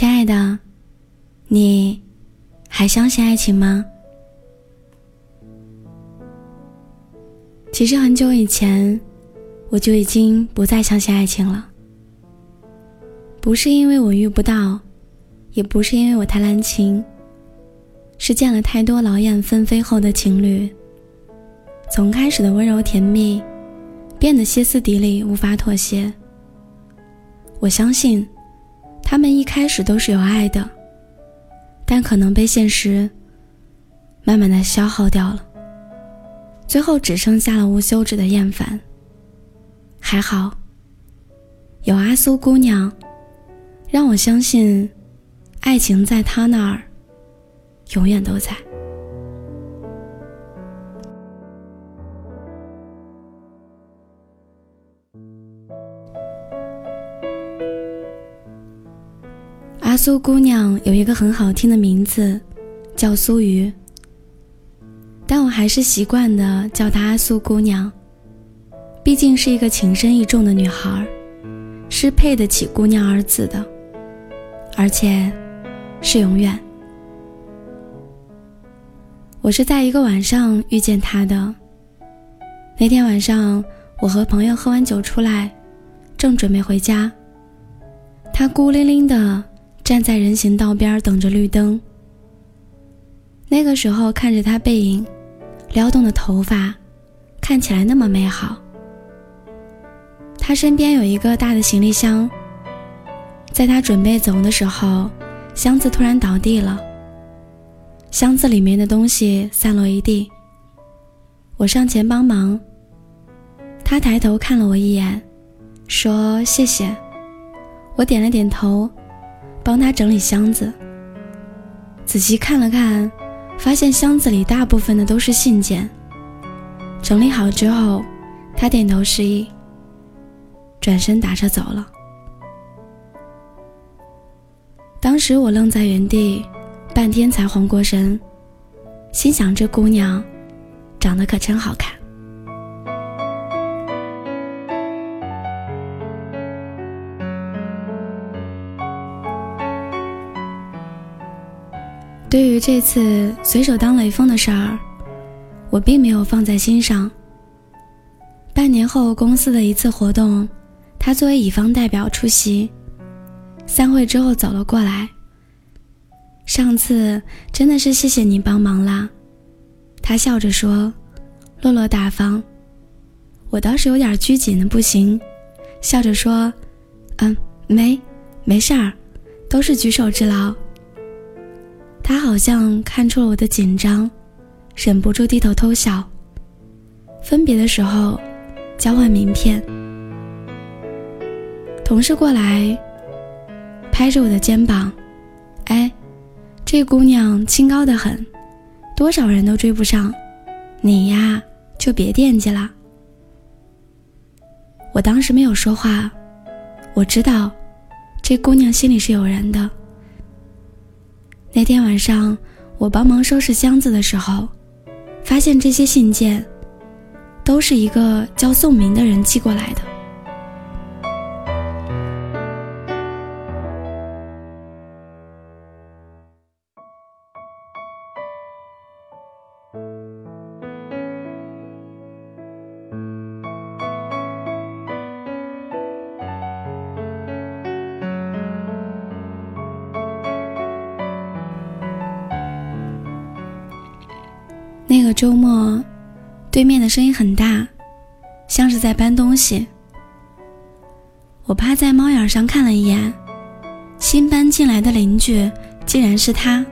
亲爱的，你还相信爱情吗？其实很久以前，我就已经不再相信爱情了。不是因为我遇不到，也不是因为我太滥情，是见了太多劳燕分飞后的情侣，从开始的温柔甜蜜，变得歇斯底里，无法妥协。我相信，他们一开始都是有爱的，但可能被现实慢慢的消耗掉了。最后只剩下了无休止的厌烦。还好，有阿苏姑娘，让我相信，爱情在她那儿，永远都在。苏姑娘有一个很好听的名字，叫苏瑜。但我还是习惯的叫她阿苏姑娘，毕竟是一个情深意重的女孩，是配得起“姑娘”二字的，而且是永远。我是在一个晚上遇见她的。那天晚上，我和朋友喝完酒出来，正准备回家，她孤零零的站在人行道边等着绿灯。那个时候看着他背影。撩动的头发，看起来那么美好。他身边有一个大的行李箱，在他准备走的时候，箱子突然倒地了，箱子里面的东西散落一地。我上前帮忙，他抬头看了我一眼，说谢谢。我点了点头，帮他整理箱子。仔细看了看。发现箱子里大部分的都是信件。整理好之后，他点头示意，转身打车走了。当时我愣在原地，半天才缓过神，心想：这姑娘长得可真好看。对于这次随手当雷锋的事儿，我并没有放在心上。半年后公司的一次活动，他作为乙方代表出席。散会之后走了过来。上次真的是谢谢你帮忙啦，他笑着说，落落大方。我倒是有点拘谨的不行，笑着说，嗯，没，没事儿，都是举手之劳。他好像看出了我的紧张，忍不住低头偷笑。分别的时候，交换名片。同事过来，拍着我的肩膀：“哎，这姑娘清高的很，多少人都追不上，你呀就别惦记了。”我当时没有说话，我知道，这姑娘心里是有人的。那天晚上，我帮忙收拾箱子的时候，发现这些信件都是一个叫宋明的人寄过来的。那个周末，对面的声音很大，像是在搬东西。我趴在猫眼上看了一眼，新搬进来的邻居竟然是他。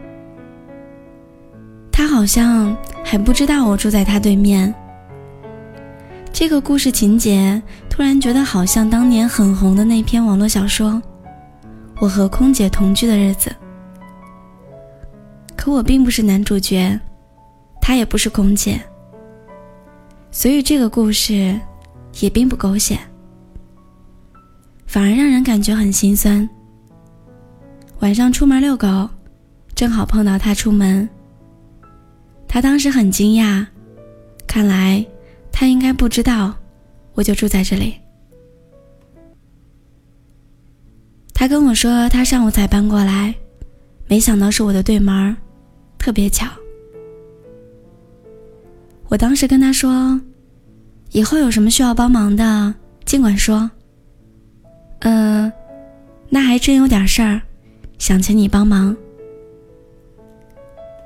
他好像还不知道我住在他对面。这个故事情节突然觉得好像当年很红的那篇网络小说《我和空姐同居的日子》，可我并不是男主角。她也不是空姐，所以这个故事也并不狗血，反而让人感觉很心酸。晚上出门遛狗，正好碰到他出门。他当时很惊讶，看来他应该不知道我就住在这里。他跟我说他上午才搬过来，没想到是我的对门，特别巧。我当时跟他说，以后有什么需要帮忙的，尽管说。嗯，那还真有点事儿，想请你帮忙。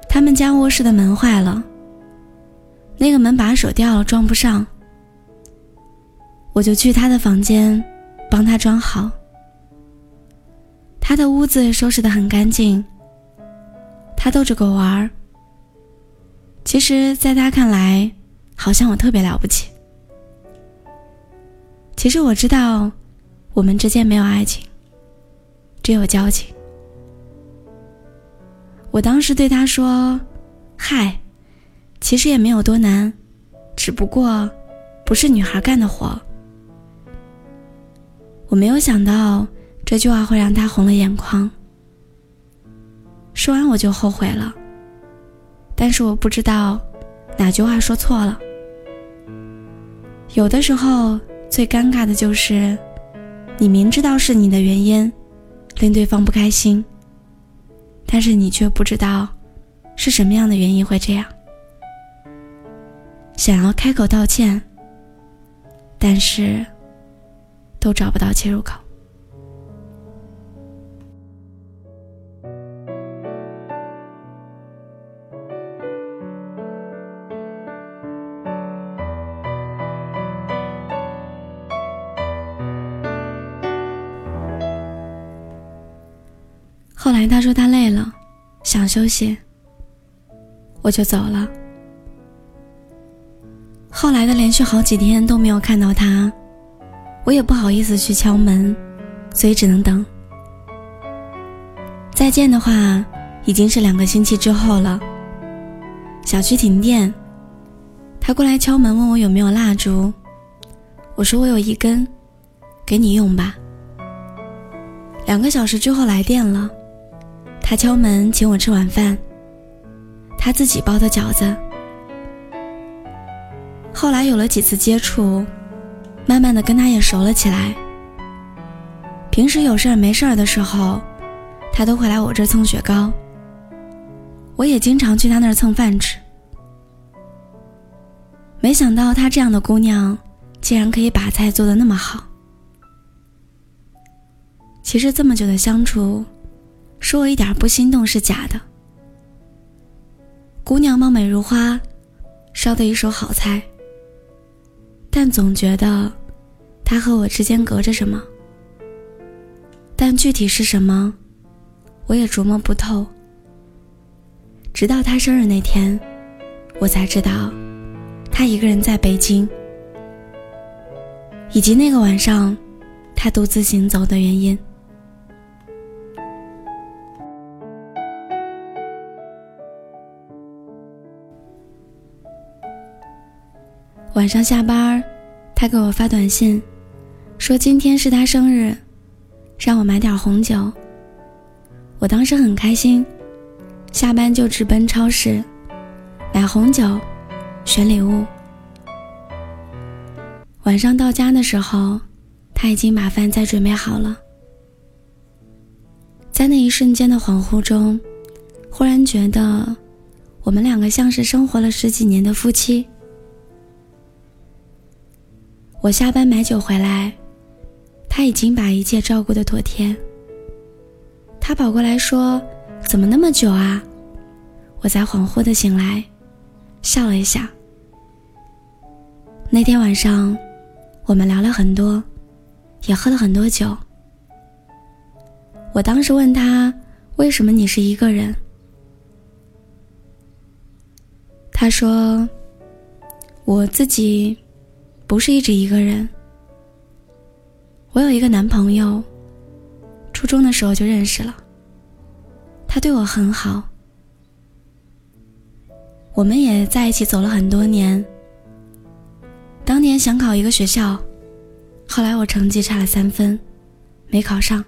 他们家卧室的门坏了，那个门把手掉了，装不上。我就去他的房间，帮他装好。他的屋子收拾得很干净。他逗着狗玩儿。其实，在他看来，好像我特别了不起。其实我知道。我们之间没有爱情，只有交情。我当时对他说：“嗨，其实也没有多难，只不过不是女孩干的活。”我没有想到这句话会让他红了眼眶。说完我就后悔了，但是我不知道哪句话说错了。有的时候最尴尬的就是。你明知道是你的原因，令对方不开心，但是你却不知道是什么样的原因会这样。想要开口道歉，但是都找不到切入口。后来他说他累了，想休息，我就走了。后来的连续好几天都没有看到他，我也不好意思去敲门，所以只能等。再见的话，已经是两个星期之后了。小区停电，他过来敲门问我有没有蜡烛，我说我有一根，给你用吧。两个小时之后来电了。他敲门请我吃晚饭，他自己包的饺子。后来有了几次接触，慢慢的跟他也熟了起来。平时有事儿没事儿的时候，他都会来我这儿蹭雪糕。我也经常去他那儿蹭饭吃。没想到她这样的姑娘，竟然可以把菜做的那么好。其实这么久的相处。说我一点不心动是假的。姑娘貌美如花，烧的一手好菜，但总觉得她和我之间隔着什么。但具体是什么，我也琢磨不透。直到她生日那天，我才知道，她一个人在北京，以及那个晚上，她独自行走的原因。晚上下班，他给我发短信，说今天是他生日，让我买点红酒。我当时很开心，下班就直奔超市，买红酒，选礼物。晚上到家的时候，他已经把饭菜准备好了。在那一瞬间的恍惚中，忽然觉得，我们两个像是生活了十几年的夫妻。我下班买酒回来，他已经把一切照顾的妥帖。他跑过来说：“怎么那么久啊？”我才恍惚的醒来，笑了一下。那天晚上，我们聊了很多，也喝了很多酒。我当时问他：“为什么你是一个人？”他说：“我自己。”不是一直一个人。我有一个男朋友，初中的时候就认识了。他对我很好，我们也在一起走了很多年。当年想考一个学校，后来我成绩差了三分，没考上。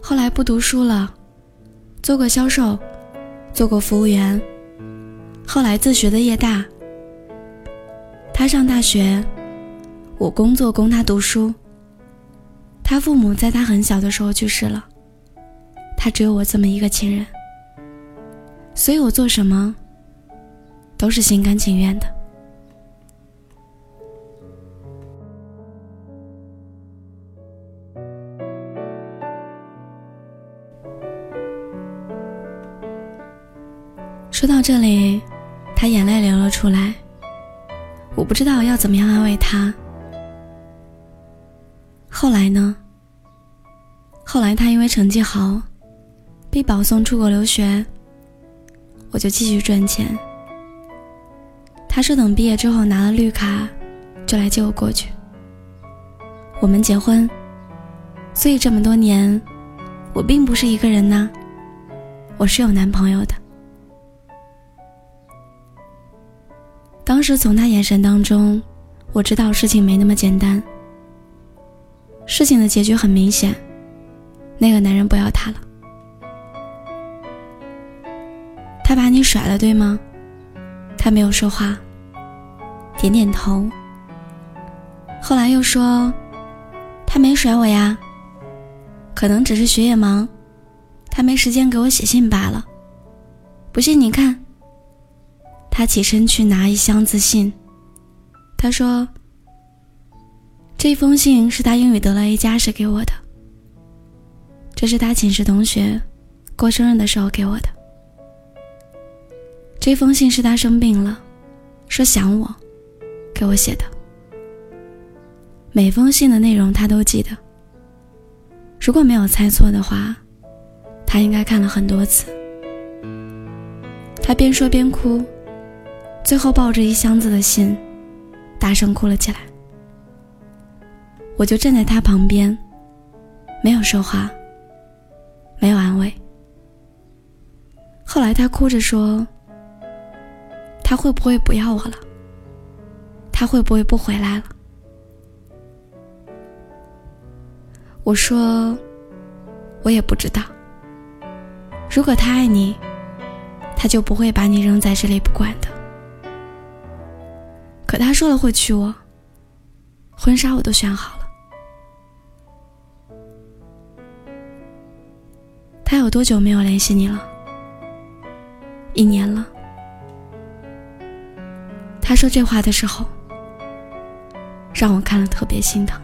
后来不读书了，做过销售，做过服务员，后来自学的业大。他上大学，我工作供他读书。他父母在他很小的时候去世了，他只有我这么一个亲人，所以我做什么都是心甘情愿的。说到这里，他眼泪流了出来。我不知道要怎么样安慰他。后来呢？后来他因为成绩好，被保送出国留学。我就继续赚钱。他说等毕业之后拿了绿卡，就来接我过去。我们结婚，所以这么多年，我并不是一个人呐，我是有男朋友的。当时从他眼神当中，我知道事情没那么简单。事情的结局很明显，那个男人不要他了。他把你甩了，对吗？他没有说话，点点头。后来又说，他没甩我呀，可能只是学业忙，他没时间给我写信罢了。不信你看。他起身去拿一箱子信，他说：“这封信是他英语得了 A 加时给我的。这是他寝室同学过生日的时候给我的。这封信是他生病了，说想我，给我写的。每封信的内容他都记得。如果没有猜错的话，他应该看了很多次。他边说边哭。”最后抱着一箱子的信，大声哭了起来。我就站在他旁边，没有说话，没有安慰。后来他哭着说：“他会不会不要我了？他会不会不回来了？”我说：“我也不知道。如果他爱你，他就不会把你扔在这里不管的。”可他说了会娶我，婚纱我都选好了。他有多久没有联系你了？一年了。他说这话的时候，让我看了特别心疼。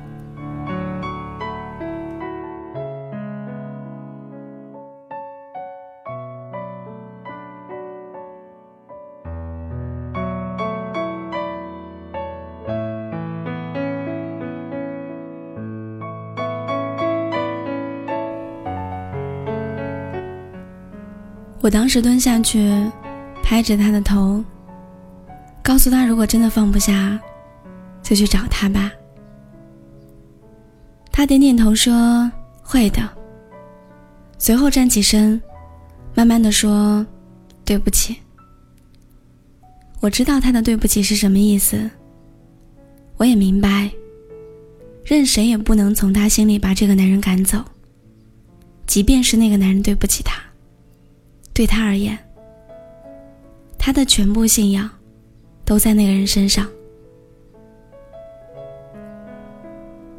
我当时蹲下去，拍着他的头，告诉他：“如果真的放不下，就去找他吧。”他点点头说：“会的。”随后站起身，慢慢的说：“对不起。”我知道他的“对不起”是什么意思，我也明白，任谁也不能从他心里把这个男人赶走，即便是那个男人对不起他。对他而言，他的全部信仰都在那个人身上。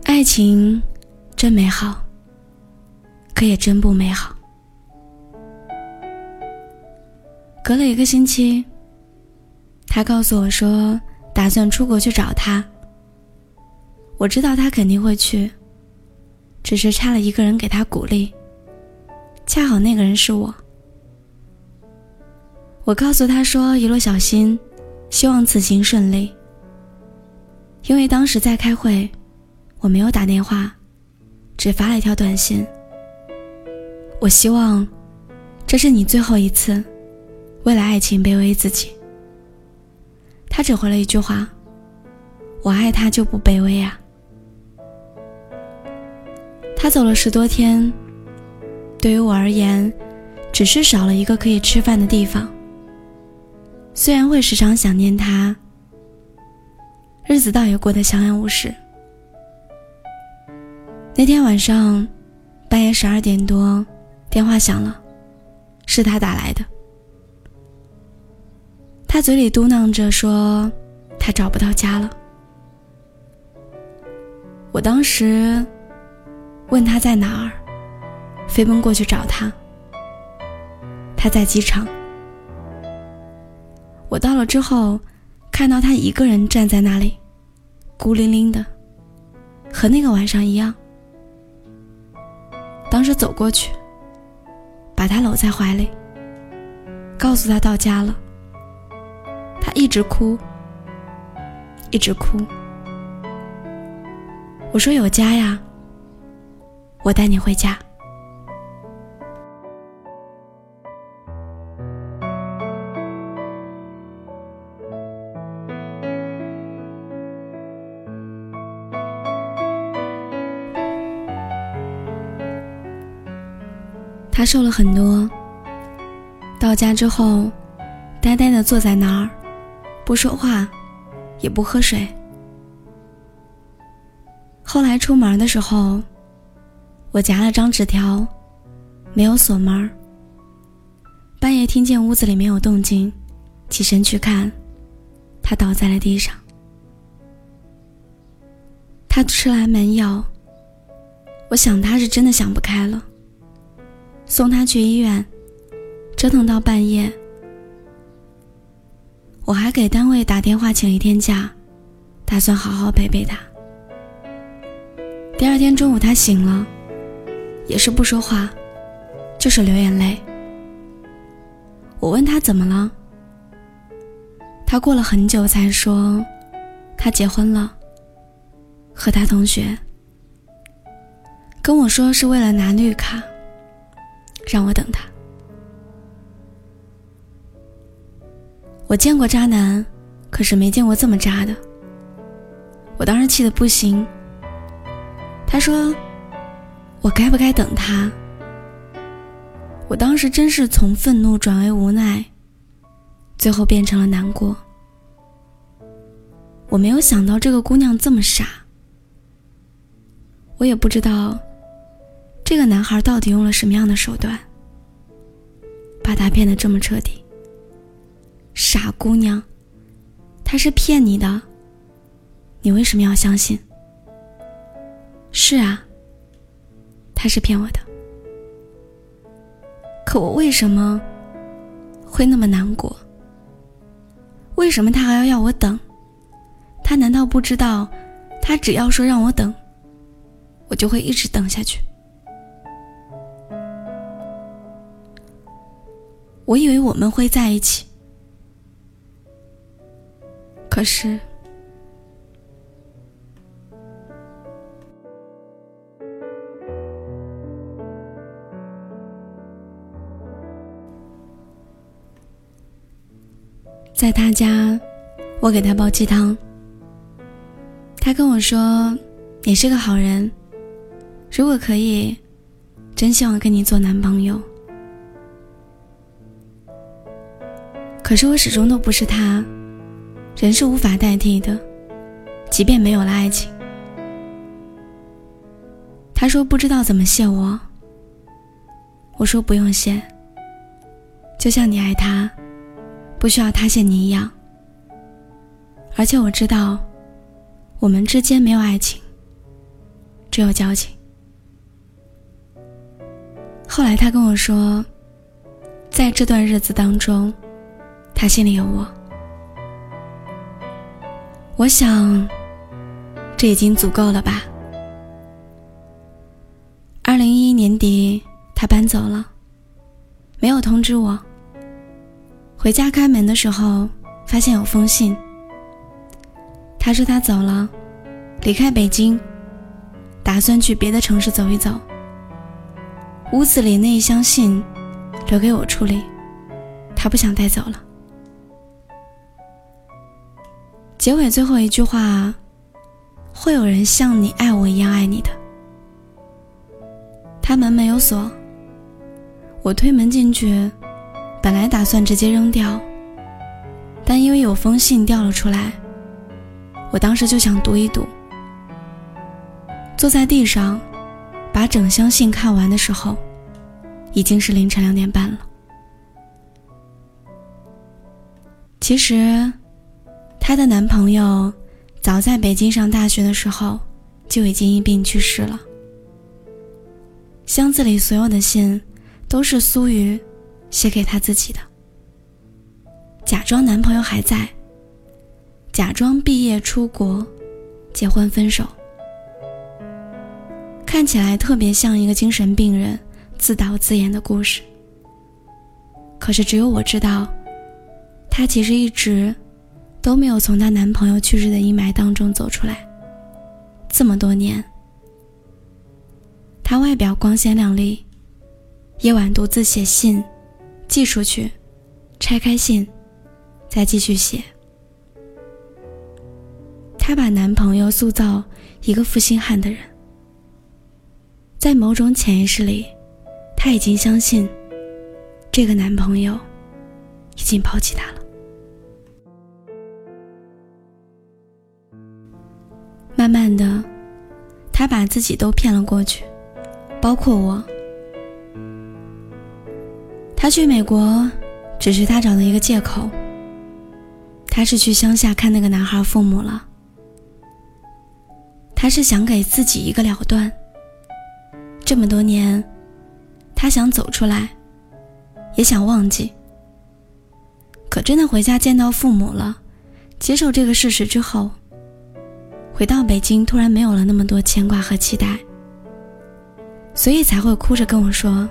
爱情真美好，可也真不美好。隔了一个星期，他告诉我说打算出国去找他。我知道他肯定会去，只是差了一个人给他鼓励，恰好那个人是我。我告诉他说：“一路小心，希望此行顺利。”因为当时在开会，我没有打电话，只发了一条短信。我希望，这是你最后一次，为了爱情卑微自己。他只回了一句话：“我爱他就不卑微啊。”他走了十多天，对于我而言，只是少了一个可以吃饭的地方。虽然会时常想念他，日子倒也过得相安无事。那天晚上，半夜十二点多，电话响了，是他打来的。他嘴里嘟囔着说：“他找不到家了。”我当时问他在哪儿，飞奔过去找他。他在机场。我到了之后，看到他一个人站在那里，孤零零的，和那个晚上一样。当时走过去，把他搂在怀里，告诉他到家了。他一直哭，一直哭。我说有家呀，我带你回家。他瘦了很多。到家之后，呆呆的坐在那儿，不说话，也不喝水。后来出门的时候，我夹了张纸条，没有锁门。半夜听见屋子里没有动静，起身去看，他倒在了地上。他吃了安眠药，我想他是真的想不开了。送他去医院，折腾到半夜，我还给单位打电话请一天假，打算好好陪陪他。第二天中午他醒了，也是不说话，就是流眼泪。我问他怎么了，他过了很久才说，他结婚了，和他同学，跟我说是为了拿绿卡。让我等他。我见过渣男，可是没见过这么渣的。我当时气得不行。他说：“我该不该等他？”我当时真是从愤怒转为无奈，最后变成了难过。我没有想到这个姑娘这么傻。我也不知道。这个男孩到底用了什么样的手段，把他骗得这么彻底？傻姑娘，他是骗你的，你为什么要相信？是啊，他是骗我的，可我为什么会那么难过？为什么他还要要我等？他难道不知道，他只要说让我等，我就会一直等下去？我以为我们会在一起，可是，在他家，我给他煲鸡汤。他跟我说：“你是个好人，如果可以，真希望跟你做男朋友。”可是我始终都不是他，人是无法代替的，即便没有了爱情。他说不知道怎么谢我，我说不用谢，就像你爱他，不需要他谢你一样。而且我知道，我们之间没有爱情，只有交情。后来他跟我说，在这段日子当中。他心里有我，我想，这已经足够了吧。二零一一年底，他搬走了，没有通知我。回家开门的时候，发现有封信。他说他走了，离开北京，打算去别的城市走一走。屋子里那一箱信，留给我处理，他不想带走了。结尾最后一句话：“会有人像你爱我一样爱你的。”他门没有锁，我推门进去，本来打算直接扔掉，但因为有封信掉了出来，我当时就想读一读。坐在地上，把整箱信看完的时候，已经是凌晨两点半了。其实。她的男朋友早在北京上大学的时候就已经因病去世了。箱子里所有的信都是苏瑜写给她自己的。假装男朋友还在，假装毕业出国，结婚分手，看起来特别像一个精神病人自导自演的故事。可是只有我知道，她其实一直都没有从她男朋友去世的阴霾当中走出来。这么多年。她外表光鲜亮丽，夜晚独自写信，寄出去，拆开信，再继续写。她把男朋友塑造一个负心汉的人，在某种潜意识里，她已经相信这个男朋友已经抛弃她了。慢慢的，他把自己都骗了过去。包括我，他去美国，只是他找的一个借口。他是去乡下看那个男孩父母了。他是想给自己一个了断。这么多年，他想走出来，也想忘记。可真的回家见到父母了，接受这个事实之后，回到北京，突然没有了那么多牵挂和期待。所以才会哭着跟我说，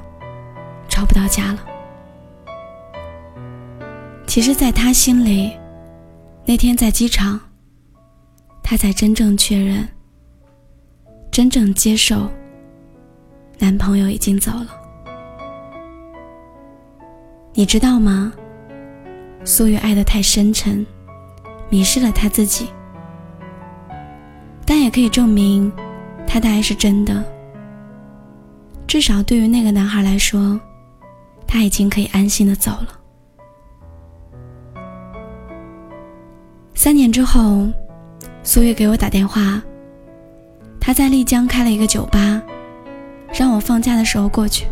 找不到家了。其实，在他心里，那天在机场，他才真正确认，真正接受，男朋友已经走了。你知道吗？苏雨爱的太深沉，迷失了他自己，但也可以证明，他的爱是真的。至少对于那个男孩来说，他已经可以安心的走了。三年之后，苏月给我打电话，他在丽江开了一个酒吧，让我放假的时候过去。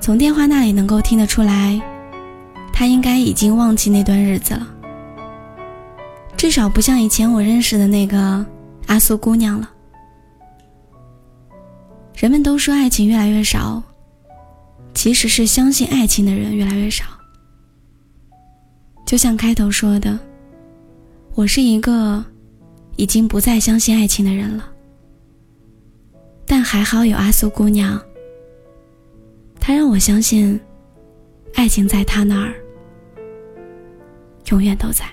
从电话那里能够听得出来，他应该已经忘记那段日子了，至少不像以前我认识的那个阿苏姑娘了。人们都说爱情越来越少，其实是相信爱情的人越来越少。就像开头说的，我是一个已经不再相信爱情的人了。但还好有阿苏姑娘，她让我相信，爱情在她那儿，永远都在。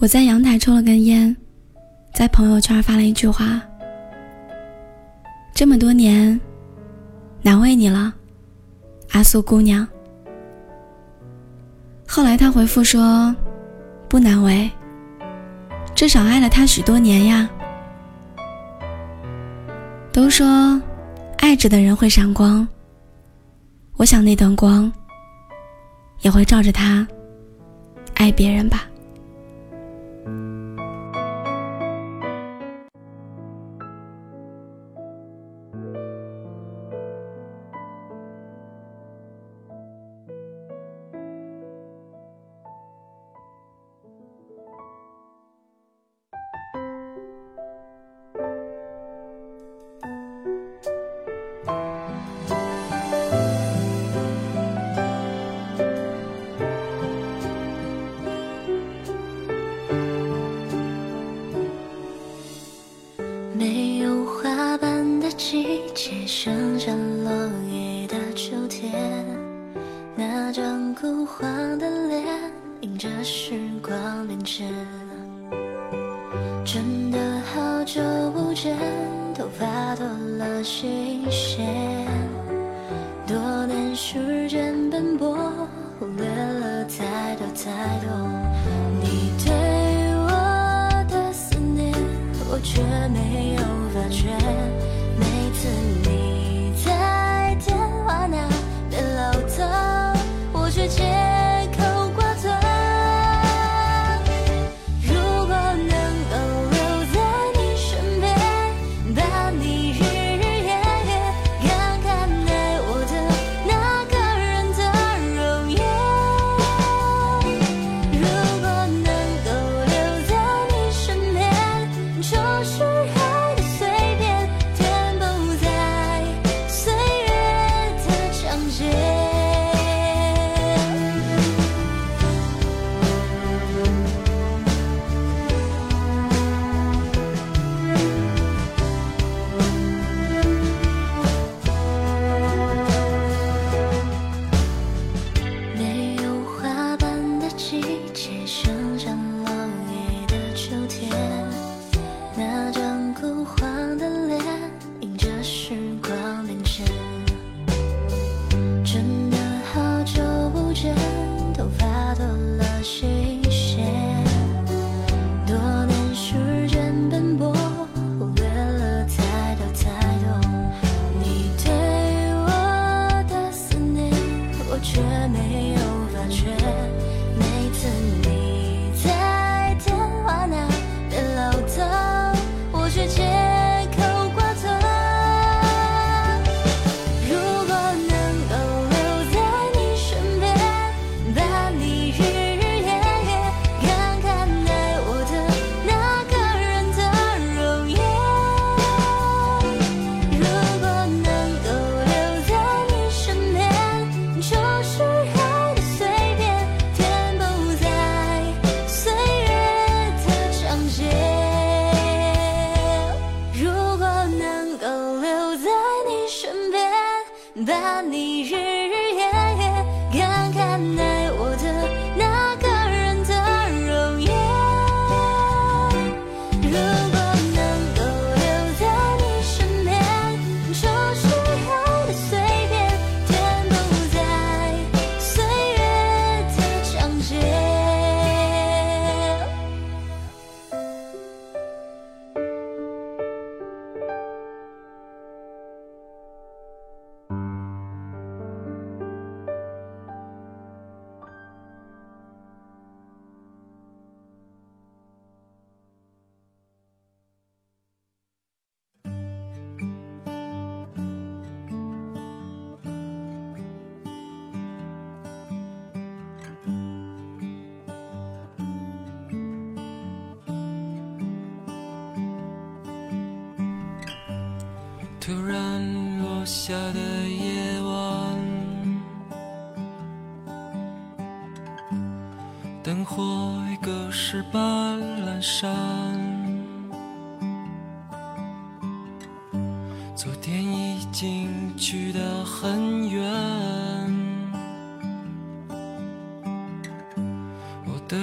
我在阳台抽了根烟，在朋友圈发了一句话：“这么多年，难为你了，阿苏姑娘。”后来他回复说：“不难为，至少爱了他许多年呀。”都说爱着的人会闪光，我想那段光也会照着他爱别人吧。落叶的秋天，那张枯黄的脸，迎着时光变迁。真的好久不见，头发多了新鲜。多年时间奔波，忽略了太多太多。你对我的思念，我却没有发觉。如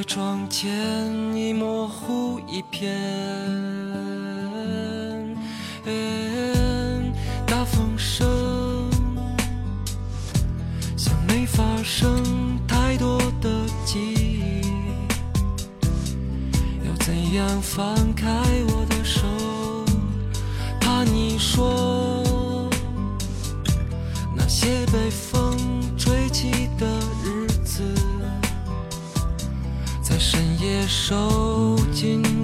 窗前已模糊一片大风声像没发生太多的记忆要怎样放开我的手怕你说那些被风手紧握。